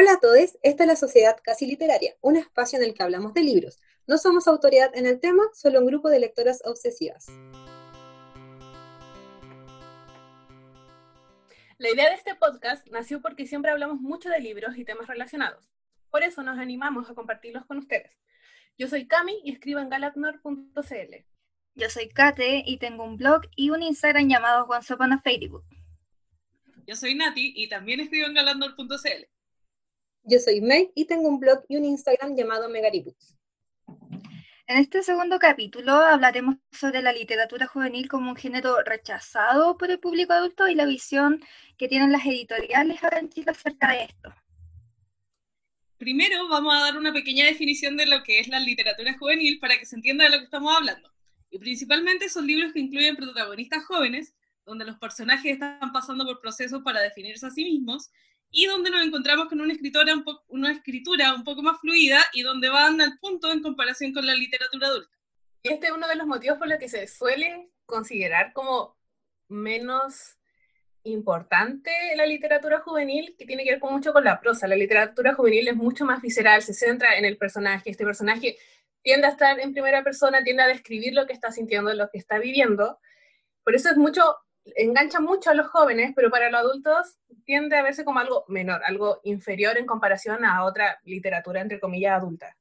Hola a todos, esta es la Sociedad Casi Literaria, un espacio en el que hablamos de libros. No somos autoridad en el tema, solo un grupo de lectoras obsesivas. La idea de este podcast nació porque siempre hablamos mucho de libros y temas relacionados. Por eso nos animamos a compartirlos con ustedes. Yo soy Cami y escribo en galatnor.cl. Yo soy Kate y tengo un blog y un Instagram llamado Once Upon a Facebook. Yo soy Nati y también escribo en galatnor.cl. Yo soy Meg y tengo un blog y un Instagram llamado Megaribooks. En este segundo capítulo hablaremos sobre la literatura juvenil como un género rechazado por el público adulto y la visión que tienen las editoriales ahora en Chile acerca de esto. Primero vamos a dar una pequeña definición de lo que es la literatura juvenil para que se entienda de lo que estamos hablando. Y principalmente son libros que incluyen protagonistas jóvenes, donde los personajes están pasando por procesos para definirse a sí mismos y donde nos encontramos con una escritora un escritura un poco más fluida y donde van al punto en comparación con la literatura adulta. Este es uno de los motivos por los que se suele considerar como menos importante la literatura juvenil, que tiene que ver mucho con la prosa. La literatura juvenil es mucho más visceral, se centra en el personaje. Este personaje tiende a estar en primera persona, tiende a describir lo que está sintiendo, lo que está viviendo. Por eso es mucho engancha mucho a los jóvenes, pero para los adultos tiende a verse como algo menor, algo inferior en comparación a otra literatura, entre comillas, adulta.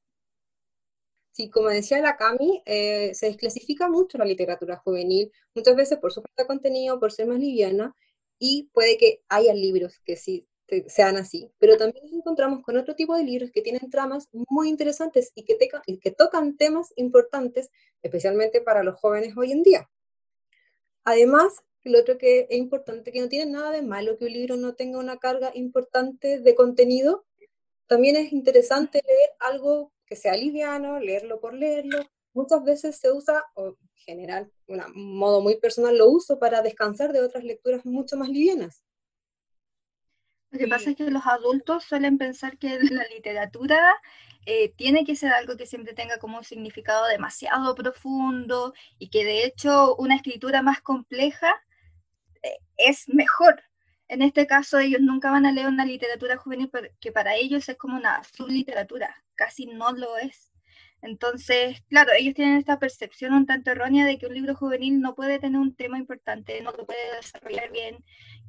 Sí, como decía la Cami, eh, se desclasifica mucho la literatura juvenil, muchas veces por su falta de contenido, por ser más liviana, y puede que haya libros que sí sean así, pero también nos encontramos con otro tipo de libros que tienen tramas muy interesantes y que, y que tocan temas importantes, especialmente para los jóvenes hoy en día. Además, lo otro que es importante, que no tiene nada de malo que un libro no tenga una carga importante de contenido. También es interesante leer algo que sea liviano, leerlo por leerlo. Muchas veces se usa, o en general, un modo muy personal, lo uso para descansar de otras lecturas mucho más livianas. Lo que pasa es que los adultos suelen pensar que la literatura eh, tiene que ser algo que siempre tenga como un significado demasiado profundo y que de hecho una escritura más compleja es mejor. En este caso, ellos nunca van a leer una literatura juvenil que para ellos es como una subliteratura, casi no lo es. Entonces, claro, ellos tienen esta percepción un tanto errónea de que un libro juvenil no puede tener un tema importante, no lo puede desarrollar bien,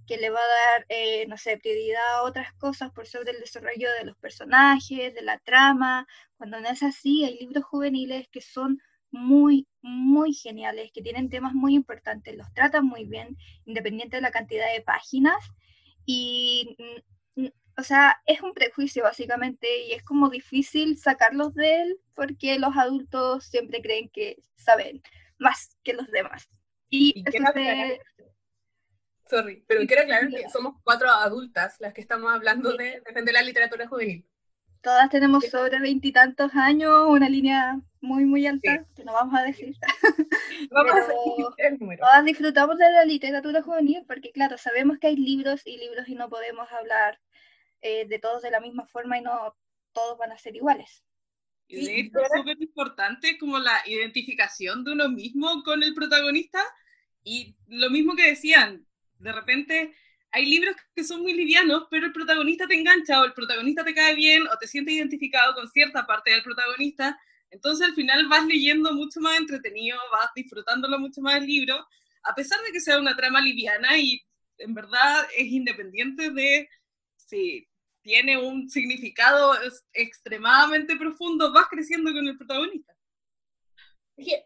que le va a dar, eh, no sé, prioridad a otras cosas por sobre el desarrollo de los personajes, de la trama. Cuando no es así, hay libros juveniles que son muy, muy geniales, que tienen temas muy importantes, los tratan muy bien, independiente de la cantidad de páginas. Y, mm, mm, o sea, es un prejuicio básicamente y es como difícil sacarlos de él porque los adultos siempre creen que saben más que los demás. Y, Sorry, pero quiero aclarar que somos cuatro adultas las que estamos hablando de defender la literatura juvenil. Todas tenemos sobre veintitantos años, una línea muy, muy alta, que no vamos a decir. vamos a Todas disfrutamos de la literatura juvenil porque, claro, sabemos que hay libros y libros y no podemos hablar eh, de todos de la misma forma y no todos van a ser iguales. Y de hecho es súper importante como la identificación de uno mismo con el protagonista y lo mismo que decían, de repente hay libros que son muy livianos, pero el protagonista te engancha o el protagonista te cae bien o te sientes identificado con cierta parte del protagonista. Entonces al final vas leyendo mucho más entretenido, vas disfrutándolo mucho más el libro, a pesar de que sea una trama liviana y en verdad es independiente de si tiene un significado extremadamente profundo, vas creciendo con el protagonista.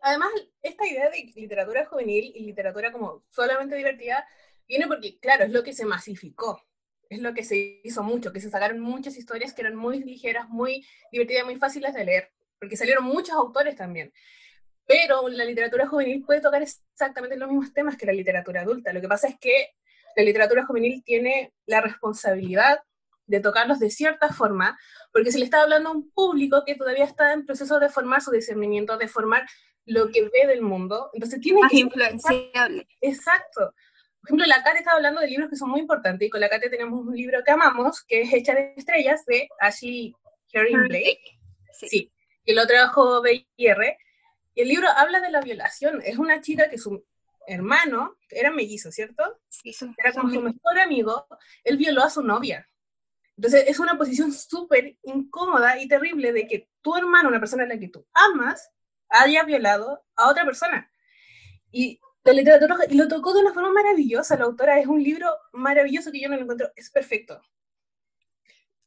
Además, esta idea de literatura juvenil y literatura como solamente divertida Viene porque, claro, es lo que se masificó, es lo que se hizo mucho, que se sacaron muchas historias que eran muy ligeras, muy divertidas, muy fáciles de leer, porque salieron muchos autores también. Pero la literatura juvenil puede tocar exactamente los mismos temas que la literatura adulta. Lo que pasa es que la literatura juvenil tiene la responsabilidad de tocarlos de cierta forma, porque se le está hablando a un público que todavía está en proceso de formar su discernimiento, de formar lo que ve del mundo. Entonces tiene Más influenciable. Exacto. Por ejemplo, la Kate estaba hablando de libros que son muy importantes y con la Kate tenemos un libro que amamos, que es Hecha de Estrellas, de Ashley Herring Blake. Sí. Que lo trabajó BIR. Y el libro habla de la violación. Es una chica que su hermano, era mellizo, ¿cierto? Sí, Era como su mejor amigo, él violó a su novia. Entonces es una posición súper incómoda y terrible de que tu hermano, una persona a la que tú amas, haya violado a otra persona. Y la literatura y lo tocó de una forma maravillosa. La autora es un libro maravilloso que yo no lo encuentro, es perfecto.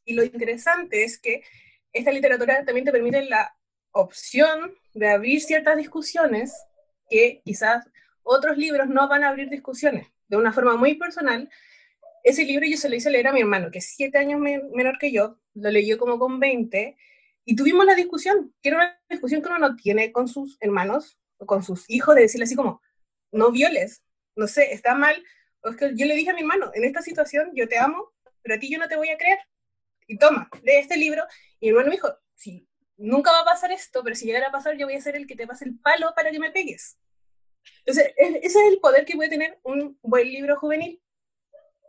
Y lo interesante es que esta literatura también te permite la opción de abrir ciertas discusiones que quizás otros libros no van a abrir discusiones de una forma muy personal. Ese libro yo se lo hice leer a mi hermano, que es siete años menor que yo, lo leyó como con 20, y tuvimos la discusión, que era una discusión que uno no tiene con sus hermanos o con sus hijos, de decirle así como, no violes, no sé, está mal. Yo le dije a mi hermano, en esta situación yo te amo, pero a ti yo no te voy a creer. Y toma, lee este libro. Y mi hermano me dijo, sí, nunca va a pasar esto, pero si llegara a pasar yo voy a ser el que te pase el palo para que me pegues. Entonces, ese es el poder que puede tener un buen libro juvenil.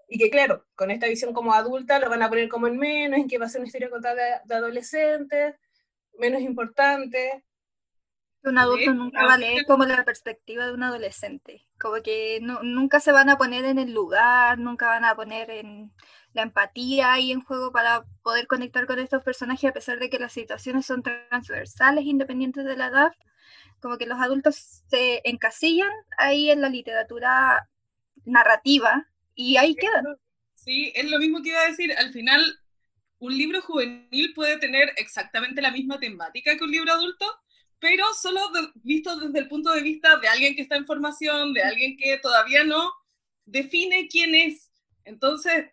Y que claro, con esta visión como adulta lo van a poner como en menos, en que va a ser una historia contada de, adolescentes, menos importante. Un adulto nunca va a leer como la perspectiva de un adolescente, como que nunca se van a poner en el lugar, nunca van a poner en la empatía ahí en juego para poder conectar con estos personajes a pesar de que las situaciones son transversales independientes de la edad, como que los adultos se encasillan ahí en la literatura narrativa y ahí quedan. Sí, es lo mismo que iba a decir. Al final, un libro juvenil puede tener exactamente la misma temática que un libro adulto, pero solo visto desde el punto de vista de alguien que está en formación, de alguien que todavía no define quién es. Entonces,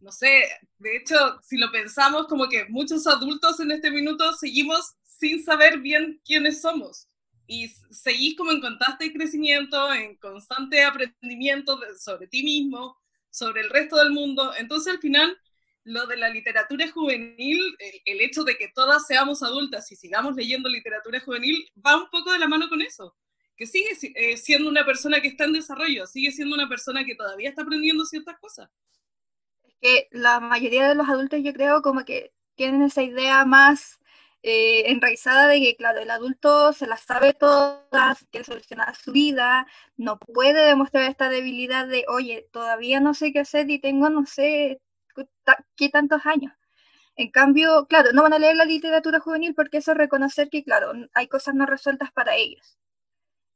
no sé, de hecho, si lo pensamos, como que muchos adultos en este minuto seguimos sin saber bien quiénes somos y seguís como en constante crecimiento, en constante aprendimiento sobre ti mismo, sobre el resto del mundo. Entonces al final, lo de la literatura juvenil, el, hecho de que todas seamos adultas y sigamos leyendo literatura juvenil, va un poco de la mano con eso, que sigue eh, siendo una persona que está en desarrollo, sigue siendo una persona que todavía está aprendiendo ciertas cosas. Que la mayoría de los adultos yo creo como que tienen esa idea más eh, enraizada de que, claro, el adulto se las sabe todas, quiere solucionar su vida, no puede demostrar esta debilidad de, oye, todavía no sé qué hacer y tengo no sé qué tantos años. En cambio, claro, no van a leer la literatura juvenil porque eso es reconocer que, claro, hay cosas no resueltas para ellos.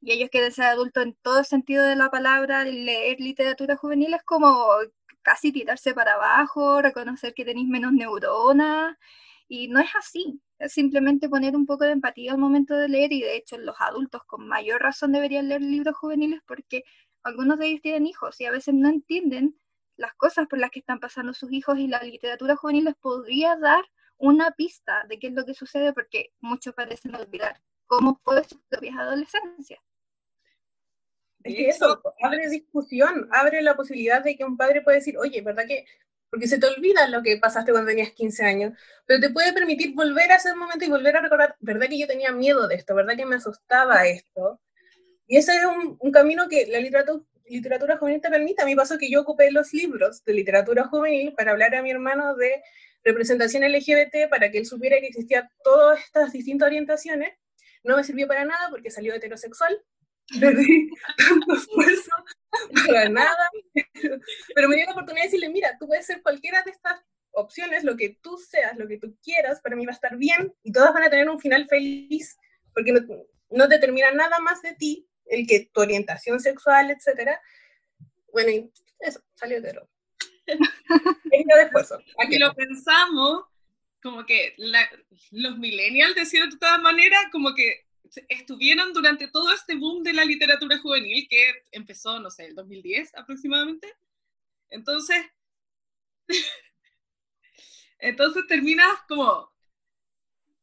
Y ellos quieren ser adultos en todo sentido de la palabra, leer literatura juvenil es como casi tirarse para abajo, reconocer que tenéis menos neuronas, y no es así simplemente poner un poco de empatía al momento de leer y de hecho los adultos con mayor razón deberían leer libros juveniles porque algunos de ellos tienen hijos y a veces no entienden las cosas por las que están pasando sus hijos y la literatura juvenil les podría dar una pista de qué es lo que sucede porque muchos parecen olvidar cómo fue su propia adolescencia. Es que eso abre discusión, abre la posibilidad de que un padre pueda decir, oye, ¿verdad que porque se te olvida lo que pasaste cuando tenías 15 años, pero te puede permitir volver a ese momento y volver a recordar, ¿verdad que yo tenía miedo de esto? ¿Verdad que me asustaba esto? Y ese es un, camino que la literatura, literatura juvenil te permite. A mí pasó que yo ocupé los libros de literatura juvenil para hablar a mi hermano de representación LGBT, para que él supiera que existían todas estas distintas orientaciones. No me sirvió para nada porque salió heterosexual, perdí tanto esfuerzo para nada, pero me dio la oportunidad de decirle, mira, tú puedes ser cualquiera de estas opciones, lo que tú seas, lo que tú quieras, para mí va a estar bien y todas van a tener un final feliz, porque no, no determina nada más de ti, el que tu orientación sexual, etcétera. Bueno, y eso, salió hetero. de esfuerzo. Aquí lo pensamos, como que los millennials, de cierta manera, como que estuvieron durante todo este boom de la literatura juvenil que empezó, no sé, el 2010 aproximadamente. Entonces, entonces terminas como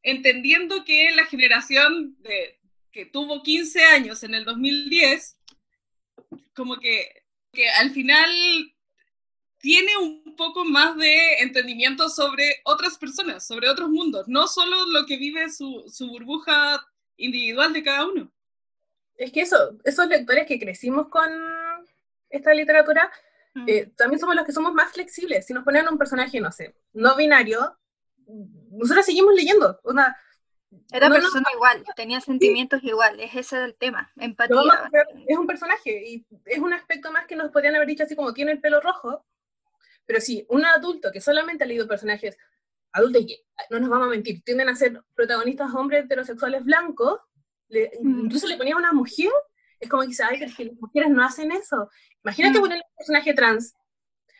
entendiendo que la generación de, que tuvo 15 años en el 2010, como que, que al final tiene un poco más de entendimiento sobre otras personas, sobre otros mundos, no solo lo que vive su, su burbuja individual de cada uno. Es que eso, esos lectores que crecimos con esta literatura, mm. eh, también somos los que somos más flexibles. Si nos ponen un personaje, no sé, no binario, nosotros seguimos leyendo. Una, era persona igual, tenía sentimientos iguales, ese es el tema, empatía. es un personaje y es un aspecto más que nos podrían haber dicho así como tiene el pelo rojo, Pero si un adulto que solamente ha leído personajes adultos, y no nos vamos a mentir, tienden a ser protagonistas hombres heterosexuales blancos, mm. incluso le ponía a una mujer, es como que ay, que las mujeres no hacen eso. Imagínate mm. ponerle un personaje trans.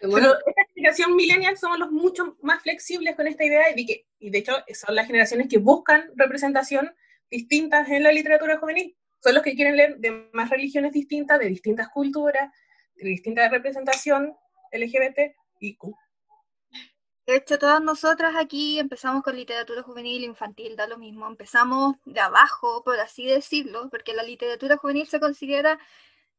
Pero esta generación millennial somos los mucho más flexibles con esta idea y, que, y de hecho son las generaciones que buscan representación distintas en la literatura juvenil. Son los que quieren leer de más religiones distintas, de distintas culturas, de distinta representación LGBT y Q. De hecho, todas nosotras aquí empezamos con literatura juvenil, infantil, da lo mismo. Empezamos de abajo, por así decirlo, porque la literatura juvenil se considera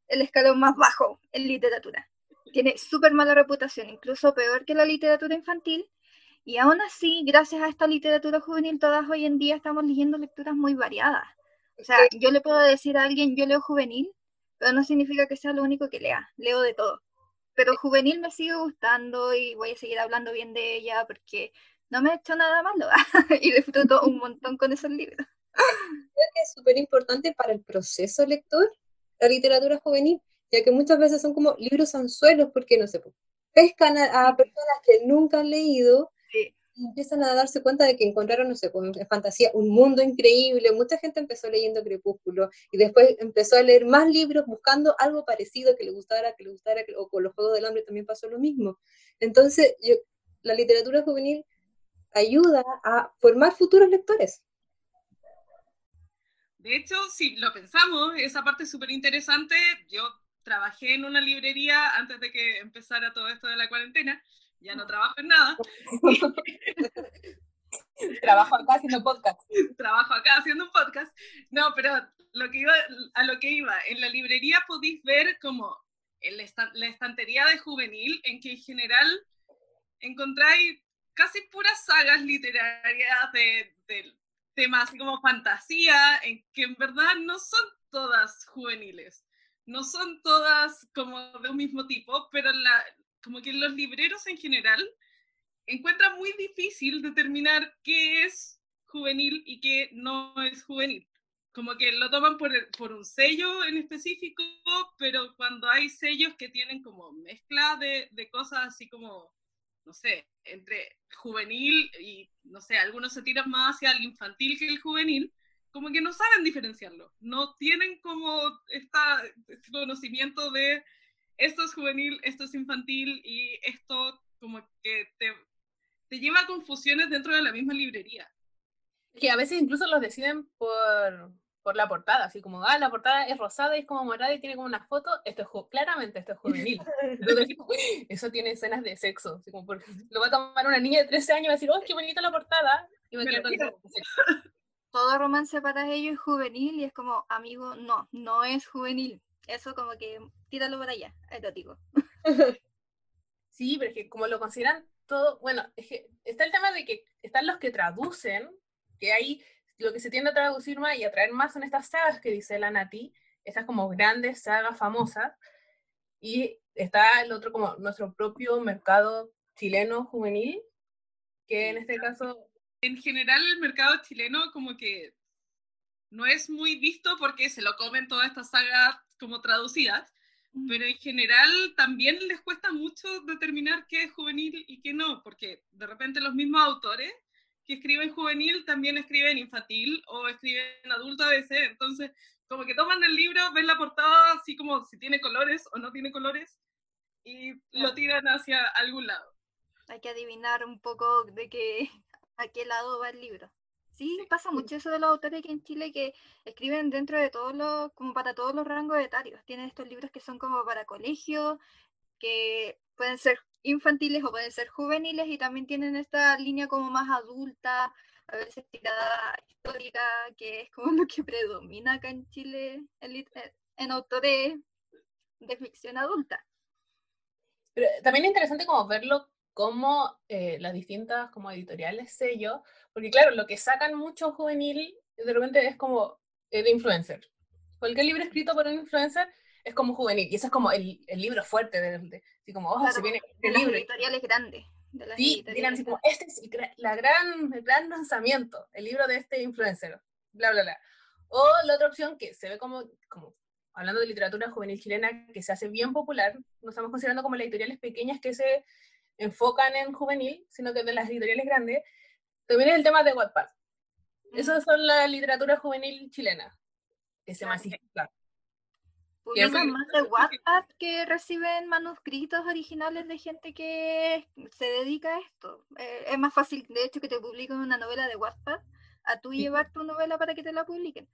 el escalón más bajo en literatura. Tiene súper mala reputación, incluso peor que la literatura infantil. Y aún así, gracias a esta literatura juvenil, todas hoy en día estamos leyendo lecturas muy variadas. O sea, yo le puedo decir a alguien, yo leo juvenil, pero no significa que sea lo único que lea. Leo de todo pero juvenil me sigue gustando y voy a seguir hablando bien de ella porque no me ha hecho nada malo y disfruto un montón con esos libros. Creo que es súper importante para el proceso lector la literatura juvenil, ya que muchas veces son como libros anzuelos porque, no sé, pescan a, personas que nunca han leído empiezan a darse cuenta de que encontraron, no sé, pues, en fantasía un mundo increíble. Mucha gente empezó leyendo Crepúsculo y después empezó a leer más libros buscando algo parecido que le gustara, que le gustara, o con los Juegos del Hambre también pasó lo mismo. Entonces, yo, la literatura juvenil ayuda a formar futuros lectores. De hecho, si lo pensamos, esa parte es súper interesante. Yo trabajé en una librería antes de que empezara todo esto de la cuarentena ya no trabajo en nada. trabajo acá haciendo podcast. Trabajo acá haciendo un podcast. No, pero lo que iba, a lo que iba, en la librería podéis ver como la estantería de juvenil, en que en general encontráis casi puras sagas literarias de, de temas como fantasía, en que en verdad no son todas juveniles, no son todas como de un mismo tipo, pero la, como que los libreros en general encuentran muy difícil determinar qué es juvenil y qué no es juvenil. Como que lo toman por, por un sello en específico, pero cuando hay sellos que tienen como mezcla de, de cosas así como, no sé, entre juvenil y, no sé, algunos se tiran más hacia el infantil que el juvenil, como que no saben diferenciarlo, no tienen como esta, este conocimiento de esto es juvenil, esto es infantil y esto como que te, te lleva a confusiones dentro de la misma librería. Que a veces incluso los deciden por, por la portada, así como, ah, la portada es rosada y es como morada y tiene como una foto, esto es claramente esto es juvenil. eso tiene escenas de sexo, así como porque lo va a tomar una niña de 13 años y va a decir, oh, qué bonita la portada, y va a quedar Todo romance para ellos es juvenil y es como, amigo, no, no es juvenil. Eso como que tíralo por allá, erótico. Sí, pero es que como lo consideran todo, bueno, es que está el tema de que están los que traducen, que ahí lo que se tiende a traducir más y a traer más son estas sagas que dice la Nati, esas como grandes sagas famosas, y está el otro como nuestro propio mercado chileno juvenil, que en este caso... En general el mercado chileno como que no es muy visto porque se lo comen todas estas sagas como traducidas, mm. pero en general también les cuesta mucho determinar qué es juvenil y qué no, porque de repente los mismos autores que escriben juvenil también escriben infantil o escriben adulto a veces, entonces como que toman el libro, ven la portada así como si tiene colores o no tiene colores y lo tiran hacia algún lado. Hay que adivinar un poco de qué, a qué lado va el libro. Sí, pasa mucho eso de los autores aquí en Chile que escriben dentro de todos los, como para todos los rangos etarios. Tienen estos libros que son como para colegio, que pueden ser infantiles o pueden ser juveniles y también tienen esta línea como más adulta, a veces tirada histórica, que es como lo que predomina acá en Chile en, eh, en autores de ficción adulta. Pero también es interesante como verlo como eh, las distintas como editoriales sello, porque claro, lo que sacan mucho juvenil de repente es como eh, de influencer. Cualquier libro escrito por un influencer es como juvenil, y eso es como el, el libro fuerte, de, de, así como, ojo, se viene el libro. editoriales grandes. De las sí, dirán así como, este es el, la gran, el gran lanzamiento, el libro de este influencer, bla, bla, bla. O la otra opción que se ve como, como hablando de literatura juvenil chilena, que se hace bien popular, nos estamos considerando como las editoriales pequeñas que se enfocan en juvenil, sino que de las editoriales grandes, también es el tema de Wattpad. Esas son la literatura juvenil chilena, que se masifica. Publican más de Wattpad que reciben manuscritos originales de gente que se dedica a esto. Eh, es más fácil, de hecho, que te publiquen una novela de Wattpad a tú llevar tu novela para que te la publiquen.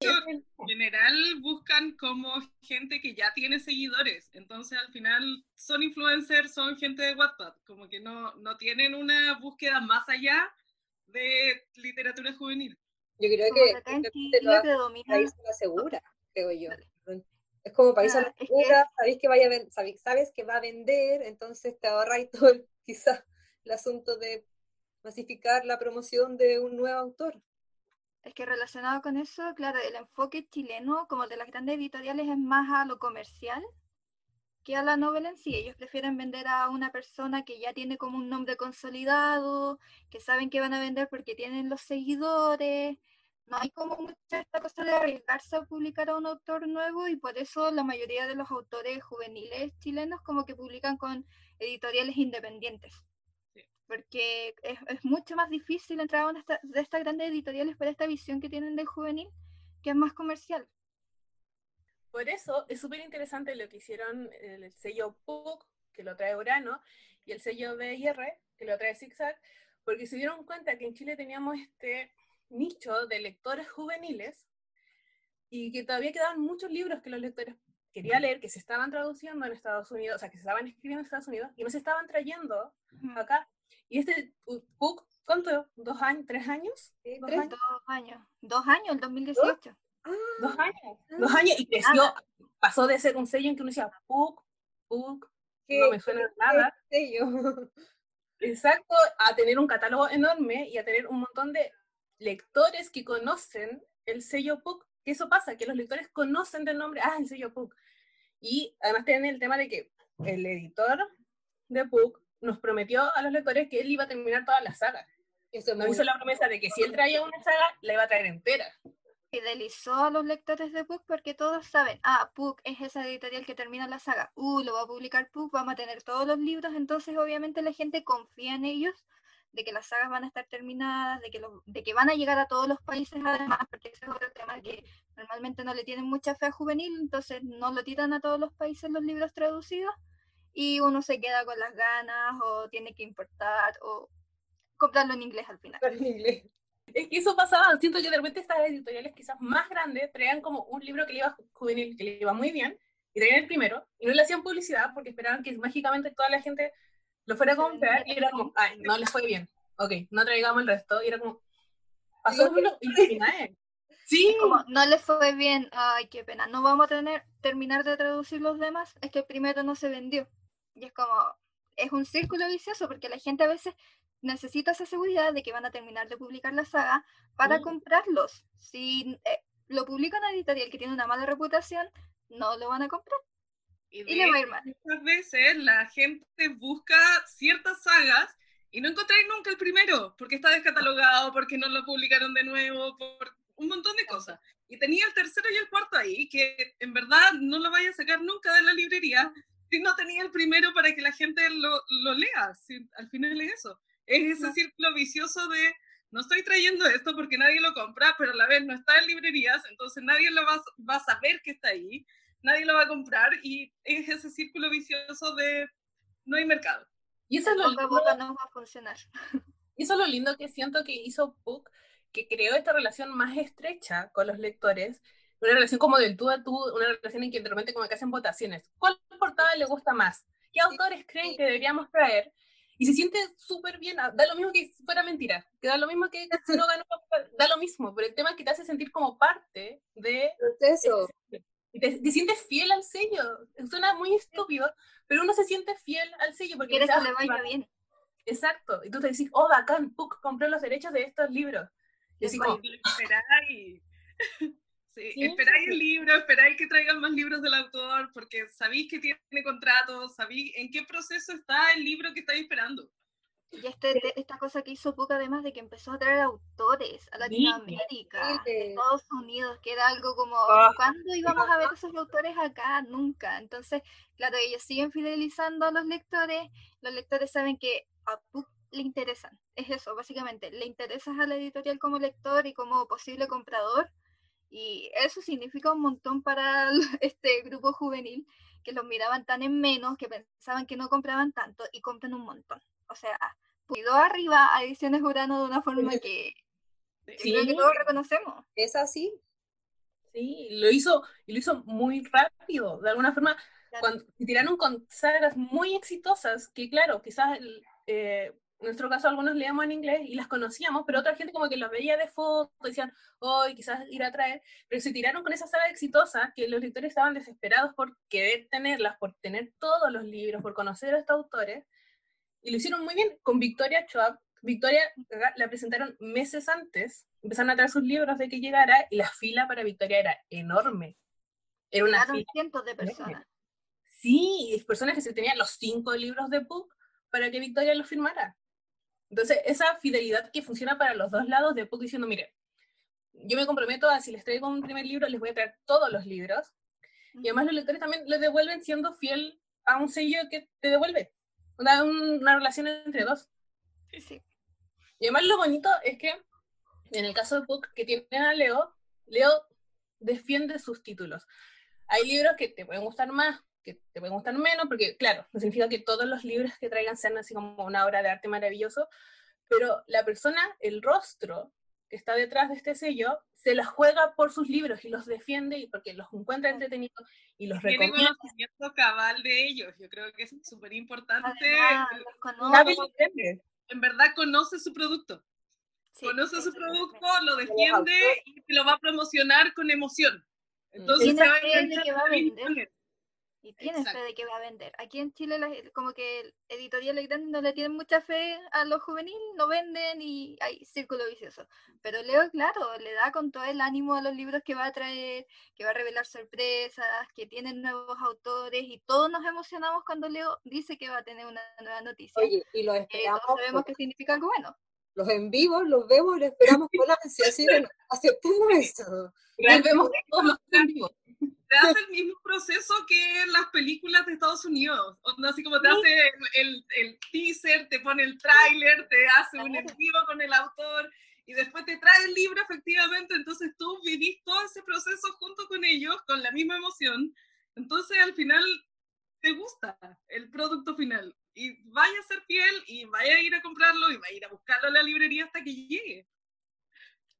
En general buscan como gente que ya tiene seguidores, entonces al final son influencers, son gente de Wattpad, como que no, no tienen una búsqueda más allá de literatura juvenil. Yo creo que lo país a la segura, creo yo. Es como país a la segura, sabes que, vaya sabes, que va a vender, entonces te ahorras todo el, quizás el asunto de masificar la promoción de un nuevo autor. Es que relacionado con eso, claro, el enfoque chileno, como el de las grandes editoriales, es más a lo comercial que a la novela en sí. Ellos prefieren vender a una persona que ya tiene como un nombre consolidado, que saben que van a vender porque tienen los seguidores. No hay como mucha esta cosa de arriesgarse a publicar a un autor nuevo y por eso la mayoría de los autores juveniles chilenos como que publican con editoriales independientes porque es, es, mucho más difícil entrar a una de estas grandes editoriales por esta visión que tienen del juvenil, que es más comercial. Por eso es súper interesante lo que hicieron el sello PUC, que lo trae Urano, y el sello BIR, que lo trae Zigzag, porque se dieron cuenta que en Chile teníamos este nicho de lectores juveniles y que todavía quedaban muchos libros que los lectores querían leer, que se estaban traduciendo en Estados Unidos, o sea, que se estaban escribiendo en Estados Unidos y no se estaban trayendo acá y este PUC, ¿cuánto? ¿Dos años? ¿Tres años? ¿Dos, años? dos años. Dos años, el 2018. ¿Dos? años. Dos años y creció, pasó de ser un sello en que uno decía PUC, PUC, no me suena nada. Sello? Exacto, a tener un catálogo enorme y a tener un montón de lectores que conocen el sello PUC. Que eso pasa, que los lectores conocen del nombre, ah, el sello PUC. Y además tienen el tema de que el editor de PUC nos prometió a los lectores que él iba a terminar toda la saga. Eso nos hizo la promesa de que si él traía una saga, la iba a traer entera. Fidelizó a los lectores de Puck porque todos saben, ah, Puck es esa editorial que termina la saga, uh, lo va a publicar Puck, vamos a tener todos los libros, entonces obviamente la gente confía en ellos, de que las sagas van a estar terminadas, de que, de que van a llegar a todos los países además, porque ese es otro tema que normalmente no le tienen mucha fe a juvenil, entonces no lo tiran a todos los países los libros traducidos, y uno se queda con las ganas o tiene que importar o comprarlo en inglés al final. En inglés. Es que eso pasaba, siento que de repente estas editoriales quizás más grandes traían como un libro que le iba juvenil, que le iba muy bien, y traían el primero, y no le hacían publicidad porque esperaban que mágicamente toda la gente lo fuera a comprar, y era como, ay, no le fue bien, ok, no traigamos el resto, y era como, pasó lo y Sí. Como, no le fue bien, ay, qué pena, no vamos a tener, terminar de traducir los demás, es que el primero no se vendió. Y es como, es un círculo vicioso porque la gente a veces necesita esa seguridad de que van a terminar de publicar la saga para comprarlos. Si eh, lo publica una editorial que tiene una mala reputación, no lo van a comprar. Y, le va a ir mal. Muchas veces la gente busca ciertas sagas y no encontráis nunca el primero, porque está descatalogado, porque no lo publicaron de nuevo, por un montón de cosas. Y tenía el tercero y el cuarto ahí, que en verdad no lo vaya a sacar nunca de la librería, si no tenía el primero para que la gente lo, lo lea. al final es eso. Es ese círculo vicioso de no estoy trayendo esto porque nadie lo compra, pero a la vez no está en librerías, entonces nadie lo va, va a saber que está ahí, nadie lo va a comprar y es ese círculo vicioso de no hay mercado. Y eso es lo lindo, no va a funcionar. Y eso es lo lindo que siento que hizo Puck, que creó esta relación más estrecha con los lectores, una relación como del tú a tú, una relación en que de repente como que hacen votaciones. ¿Cuál portada le gusta más? ¿Qué autores creen que deberíamos traer? Y se siente súper bien, ah, da lo mismo que fuera mentira, que da lo mismo que si no ganó, da lo mismo, pero el tema es que te hace sentir como parte de... Eso. Y te, te, sientes fiel al sello. Suena muy estúpido, pero uno se siente fiel al sello porque... Quieres que le vaya bien. Exacto. Y tú te decís, oh, bacán, Puck compró los derechos de estos libros. Y así como... Sí, esperáis el libro, esperáis que traigan más libros del autor, porque sabéis que tiene contratos, sabéis en qué proceso está el libro que estáis esperando. Y este, esta cosa que hizo Puck, además de que empezó a traer autores a Latinoamérica, a Estados Unidos, que era algo como, ah. ¿cuándo íbamos a ver esos autores acá? Nunca. Entonces, claro, ellos siguen fidelizando a los lectores, los lectores saben que a Puck le interesan. Es eso, básicamente. Le interesas a la editorial como lector y como posible comprador. Y eso significa un montón para este grupo juvenil que los miraban tan en menos, que pensaban que no compraban tanto y compran un montón. O sea, cuidó arriba a Ediciones Urano de una forma que, creo que todos reconocemos. Es así. Sí, lo hizo, y lo hizo muy rápido. De alguna forma, cuando tiraron con sagas muy exitosas, que claro, quizás eh, en nuestro caso algunos leíamos en inglés y las conocíamos, pero otra gente como que las veía de foto, decían, hoy quizás ir a traer, pero se tiraron con esa saga exitosa que los lectores estaban desesperados por querer tenerlas, por tener todos los libros, por conocer a estos autores, y lo hicieron muy bien con Victoria Schwab. Victoria la presentaron meses antes, empezaron a traer sus libros de que llegara y la fila para Victoria era enorme. Era una fila cientos de personas. Sí, personas que se tenían los cinco libros de Puck para que Victoria los firmara. Entonces, esa fidelidad que funciona para los dos lados de poco diciendo, mire, yo me comprometo a si les traigo un primer libro, les voy a traer todos los libros. Y además los lectores también les devuelven siendo fiel a un sello que te devuelve. Una, una relación entre dos. Sí. Y además lo bonito es que, en el caso de Puck, que tienen a Leo, Leo defiende sus títulos. Hay libros que te pueden gustar más, que te pueden gustar menos, porque claro, no significa que todos los libros que traigan sean así como una obra de arte maravilloso, pero la persona, el rostro que está detrás de este sello, se la juega por sus libros y los defiende y porque los encuentra entretenidos y los Tiene recomienda. conocimiento cabal de ellos, yo creo que es súper importante. En verdad conoce su producto. conoce su producto, lo defiende y lo va a promocionar con emoción. Entonces se va a enganchar y tienen fe de que va a vender. Aquí en Chile, como que editoriales grandes no le tienen mucha fe a los juveniles, no venden y hay círculo vicioso. Pero Leo, claro, le da con todo el ánimo a los libros que va a traer, que va a revelar sorpresas, que tienen nuevos autores y todos nos emocionamos cuando Leo dice que va a tener una nueva noticia. Oye, y lo eh, esperamos. sabemos que significa algo bueno. Los en vivo los vemos y los esperamos con ansia, así aceptemos esto. vemos todos los en vivo te hace el mismo proceso que en las películas de Estados Unidos. Así como te hace el, el, teaser, te pone el tráiler, te hace un envío con el autor y después te trae el libro efectivamente. Entonces tú vivís todo ese proceso junto con ellos, con la misma emoción. Entonces al final te gusta el producto final. Y vaya a ser fiel y vaya a ir a comprarlo y vaya a ir a buscarlo en la librería hasta que llegue.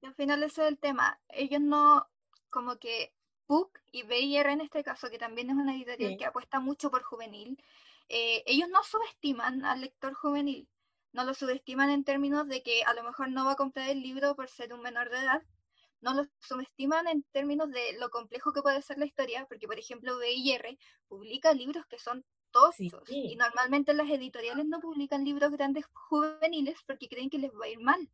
Y al final ese es el tema. Ellos no, como que Puck y BIR en este caso, que también es una editorial que apuesta mucho por juvenil, eh, ellos no subestiman al lector juvenil, no lo subestiman en términos de que a lo mejor no va a comprar el libro por ser un menor de edad, no lo subestiman en términos de lo complejo que puede ser la historia, porque por ejemplo BIR publica libros que son toscos y normalmente las editoriales no publican libros grandes juveniles porque creen que les va a ir mal.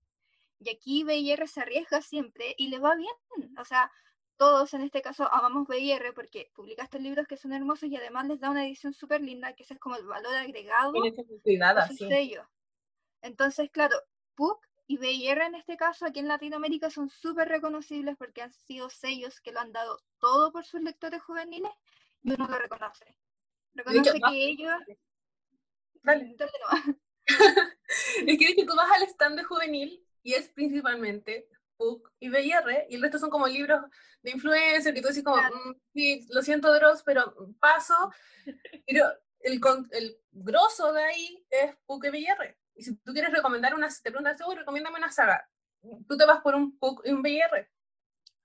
Y aquí BIR se arriesga siempre y le va bien. O sea, todos en este caso amamos BIR porque publica estos libros que son hermosos y además les da una edición súper linda, que ese es como el valor agregado de su sello. Entonces, claro, PUC y BIR en este caso aquí en Latinoamérica son súper reconocibles porque han sido sellos que lo han dado todo por sus lectores juveniles y uno lo reconoce. Reconoce que ellos... Dale. Dale es que de hecho tú vas al stand de juvenil y es principalmente y BIR, y el resto son como libros de influencer, que tú dices como, mm, sí, lo siento Dross, pero paso, pero el, el grosso de ahí es PUC y BIR. Y si tú quieres recomendar una, te preguntas, uy, recomiéndame una saga, tú te vas por un PUC y un BIR.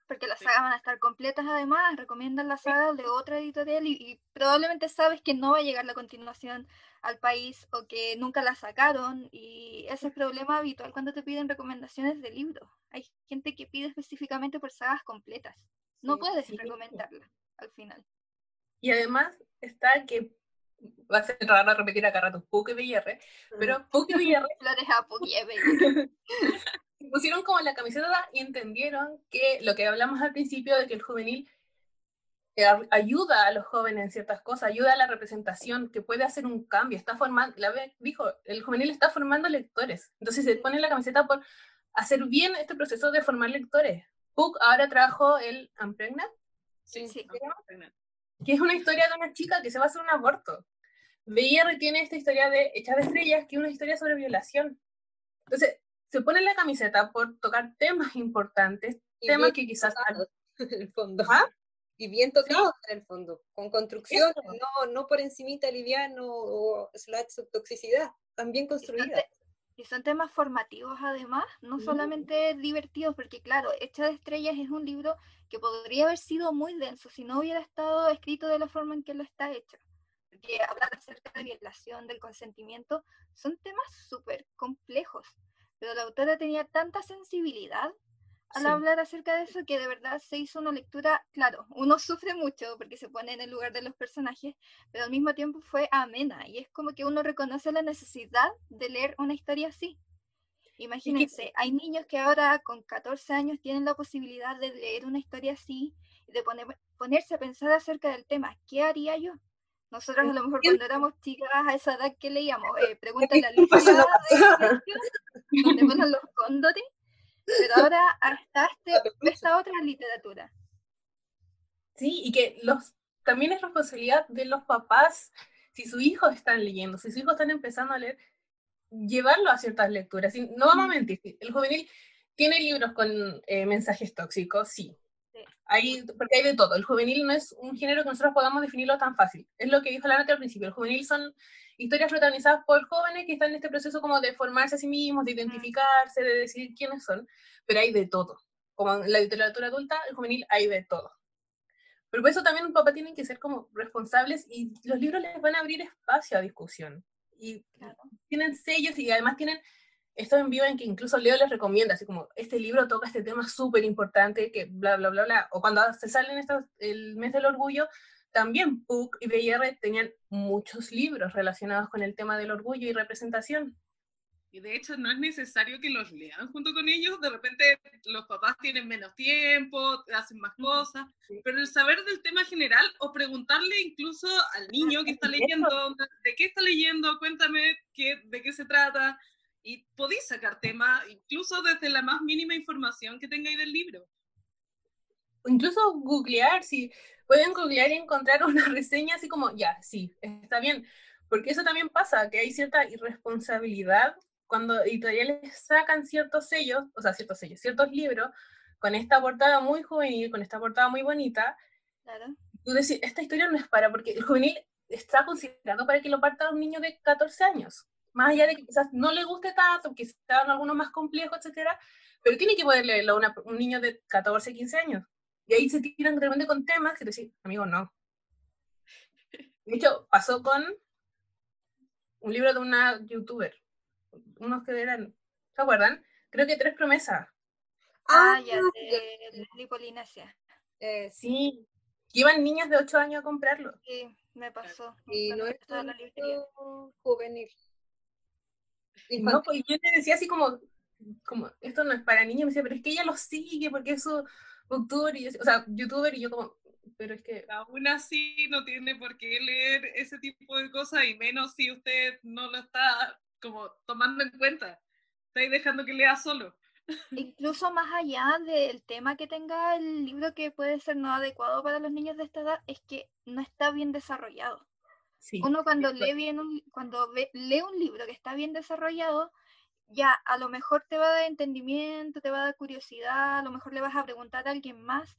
Porque las sagas van a estar completas además, recomiendan la saga de otra editorial y, probablemente sabes que no va a llegar la continuación al país o que nunca la sacaron y ese es problema habitual cuando te piden recomendaciones de libros. Hay gente que pide específicamente por sagas completas. No puedes recomendarla al final. Y además está que va a ser raro repetir acá rato Puke BR, pero Puke BR. Flores a pusieron como la camiseta y entendieron que lo que hablamos al principio de que el juvenil ayuda a los jóvenes en ciertas cosas, ayuda a la representación, que puede hacer un cambio, está formando, la dijo, el juvenil está formando lectores, entonces se pone la camiseta por hacer bien este proceso de formar lectores. Puck ahora trajo el Unpregnant, sí, sí. que es una historia de una chica que se va a hacer un aborto. BR tiene esta historia de Hechas de Estrellas, que es una historia sobre violación. Entonces, se pone la camiseta por tocar temas importantes, temas que quizás... En el fondo. ¿Ah? Y bien tocados en el fondo, con construcción, no, no por encimita liviano o slash toxicidad, también construida. Y son temas formativos además, no solamente divertidos, porque claro, Hecha de Estrellas es un libro que podría haber sido muy denso si no hubiera estado escrito de la forma en que lo está hecho. Porque hablar acerca de violación, del consentimiento, son temas súper complejos, pero la autora tenía tanta sensibilidad al hablar acerca de eso que de verdad se hizo una lectura, claro, uno sufre mucho porque se pone en el lugar de los personajes, pero al mismo tiempo fue amena y es como que uno reconoce la necesidad de leer una historia así. Imagínense, hay niños que ahora con 14 años tienen la posibilidad de leer una historia así y de poner, ponerse a pensar acerca del tema. ¿Qué haría yo? Nosotros a lo mejor cuando éramos chicas a esa edad que leíamos, eh, pregúntale a Alicia donde ponen los cóndores pero ahora está este, esta otra literatura. Sí, y que los, también es responsabilidad de los papás, si sus hijos están leyendo, si sus hijos están empezando a leer, llevarlo a ciertas lecturas. No vamos a mentir, el juvenil tiene libros con eh, mensajes tóxicos, sí. Hay, porque hay de todo. El juvenil no es un género que nosotros podamos definirlo tan fácil. Es lo que dijo la nota al principio. El juvenil son historias protagonizadas por jóvenes que están en este proceso como de formarse a sí mismos, de identificarse, de decidir quiénes son, pero hay de todo. Como en la literatura adulta, el juvenil hay de todo. Pero por eso también un papá tiene que ser como responsables y los libros les van a abrir espacio a discusión. Y tienen sellos y además tienen esto en vivo en que incluso Leo les recomienda, así como, este libro toca este tema súper importante, que bla, bla, bla, bla. O cuando se salen estos, el mes del orgullo, también Puck y BR tenían muchos libros relacionados con el tema del orgullo y representación. Y de hecho no es necesario que los lean junto con ellos, de repente los papás tienen menos tiempo, hacen más cosas, pero el saber del tema general o preguntarle incluso al niño que está leyendo, de qué está leyendo, cuéntame qué, de qué se trata, y podéis sacar tema incluso desde la más mínima información que tengáis del libro. incluso googlear, si pueden googlear y encontrar una reseña así como, ya, sí, está bien. Porque eso también pasa, que hay cierta irresponsabilidad cuando editoriales sacan ciertos sellos, o sea, ciertos sellos, ciertos libros, con esta portada muy juvenil, con esta portada muy bonita. Claro. Tú decís, esta historia no es para, porque el juvenil está considerado para que lo parta un niño de 14 años. Más allá de que quizás no le guste tanto, quizás algunos más complejos, etcétera, pero tiene que poder leerlo a un niño de 14, 15 años. Y ahí se tiran de repente con temas que te dicen, amigo, no. De hecho, pasó con un libro de una youtuber. Unos que eran, ¿se acuerdan? Creo que tres promesas. Ah, ah ya, de Polinesia. Eh, sí, que iban niñas de 8 años a comprarlo. Sí, me pasó. Y no es juvenil. No, pues yo le decía así como, como, esto no es para niños, me decía, pero es que ella lo sigue porque eso youtuber y o sea, youtuber y yo como, pero es que... Aún así no tiene por qué leer ese tipo de cosas y menos si usted no lo está como tomando en cuenta. Estáis dejando que lea solo. Incluso más allá del tema que tenga el libro que puede ser no adecuado para los niños de esta edad, es que no está bien desarrollado. Uno cuando lee bien un, cuando lee un libro que está bien desarrollado, ya a lo mejor te va a dar entendimiento, te va a dar curiosidad, a lo mejor le vas a preguntar a alguien más,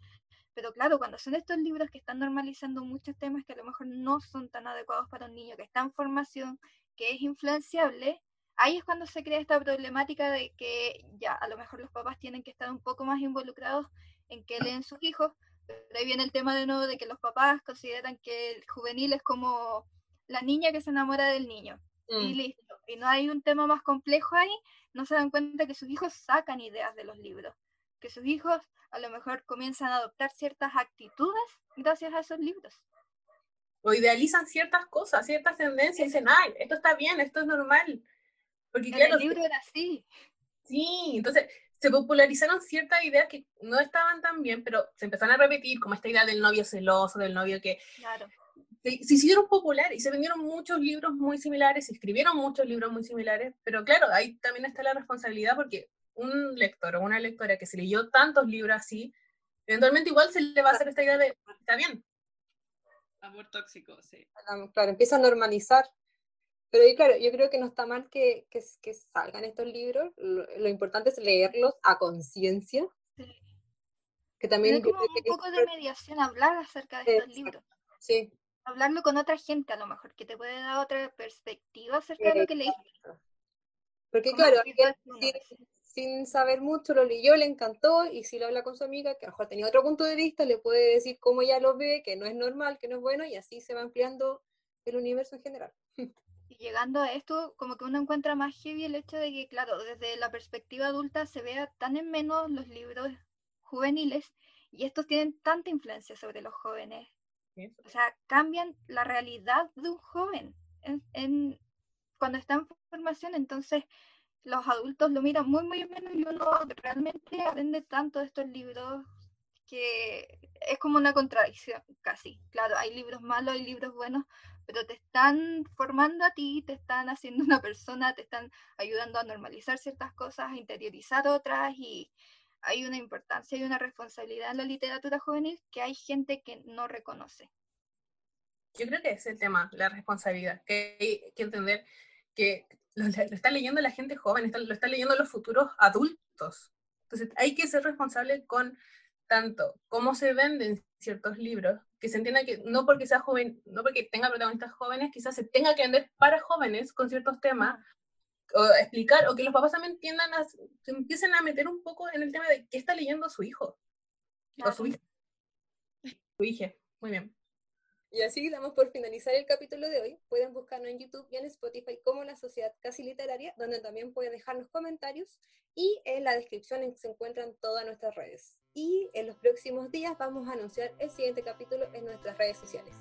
pero claro, cuando son estos libros que están normalizando muchos temas que a lo mejor no son tan adecuados para un niño que está en formación, que es influenciable, ahí es cuando se crea esta problemática de que ya a lo mejor los papás tienen que estar un poco más involucrados en que leen sus hijos, pero ahí viene el tema de nuevo de que los papás consideran que el juvenil es como la niña que se enamora del niño. Y mm. listo. Y no hay un tema más complejo ahí, no se dan cuenta que sus hijos sacan ideas de los libros, que sus hijos a lo mejor comienzan a adoptar ciertas actitudes gracias a esos libros. O idealizan ciertas cosas, ciertas tendencias, y dicen, ay, esto está bien, esto es normal. Porque claro, el libro era así. Sí, entonces, se popularizaron ciertas ideas que no estaban tan bien, pero se empezaron a repetir, como esta idea del novio celoso, del novio que... Claro. Se, se hicieron populares y se vendieron muchos libros muy similares, se escribieron muchos libros muy similares, pero claro, ahí también está la responsabilidad porque un lector o una lectora que se leyó tantos libros así, eventualmente igual se le va a hacer esta idea de, está bien. Amor tóxico, sí. Claro, empieza a normalizar pero claro, yo creo que no está mal que, que, que salgan estos libros. Lo, importante es leerlos a conciencia. Que también es como un poco de mediación, hablar acerca de estos libros. Sí. Hablarlo con otra gente a lo mejor, que te puede dar otra perspectiva acerca de lo que leíste. Porque claro, sin, sin, saber mucho lo leyó, le encantó, y si lo habla con su amiga, que a lo mejor tenía otro punto de vista, le puede decir cómo ella lo ve, que no es normal, que no es bueno, y así se va ampliando el universo en general. Y llegando a esto, como que uno encuentra más heavy el hecho de que, claro, desde la perspectiva adulta se vea tan en menos los libros juveniles y estos tienen tanta influencia sobre los jóvenes. O sea, cambian la realidad de un joven en, cuando está en formación, entonces los adultos lo miran muy, muy menos y uno realmente aprende tanto de estos libros que es como una contradicción casi. Claro, hay libros malos, hay libros buenos, pero te están formando a ti, te están haciendo una persona, te están ayudando a normalizar ciertas cosas, a interiorizar otras y hay una importancia y una responsabilidad en la literatura juvenil que hay gente que no reconoce. Yo creo que es el tema, la responsabilidad, que hay que entender que lo, está leyendo la gente joven, lo están leyendo los futuros adultos. Entonces hay que ser responsable con tanto cómo se venden ciertos libros, que se entienda que no porque sea joven, no porque tenga protagonistas jóvenes, quizás se tenga que vender para jóvenes con ciertos temas, o explicar, o que los papás también entiendan, a, se empiecen a meter un poco en el tema de qué está leyendo su hijo, o su hija. Su hija, muy bien. Y así damos por finalizar el capítulo de hoy. Pueden buscarnos en YouTube y en Spotify como La Sociedad Casi Literaria, donde también pueden dejarnos comentarios y en la descripción se encuentran todas nuestras redes. Y en los próximos días vamos a anunciar el siguiente capítulo en nuestras redes sociales.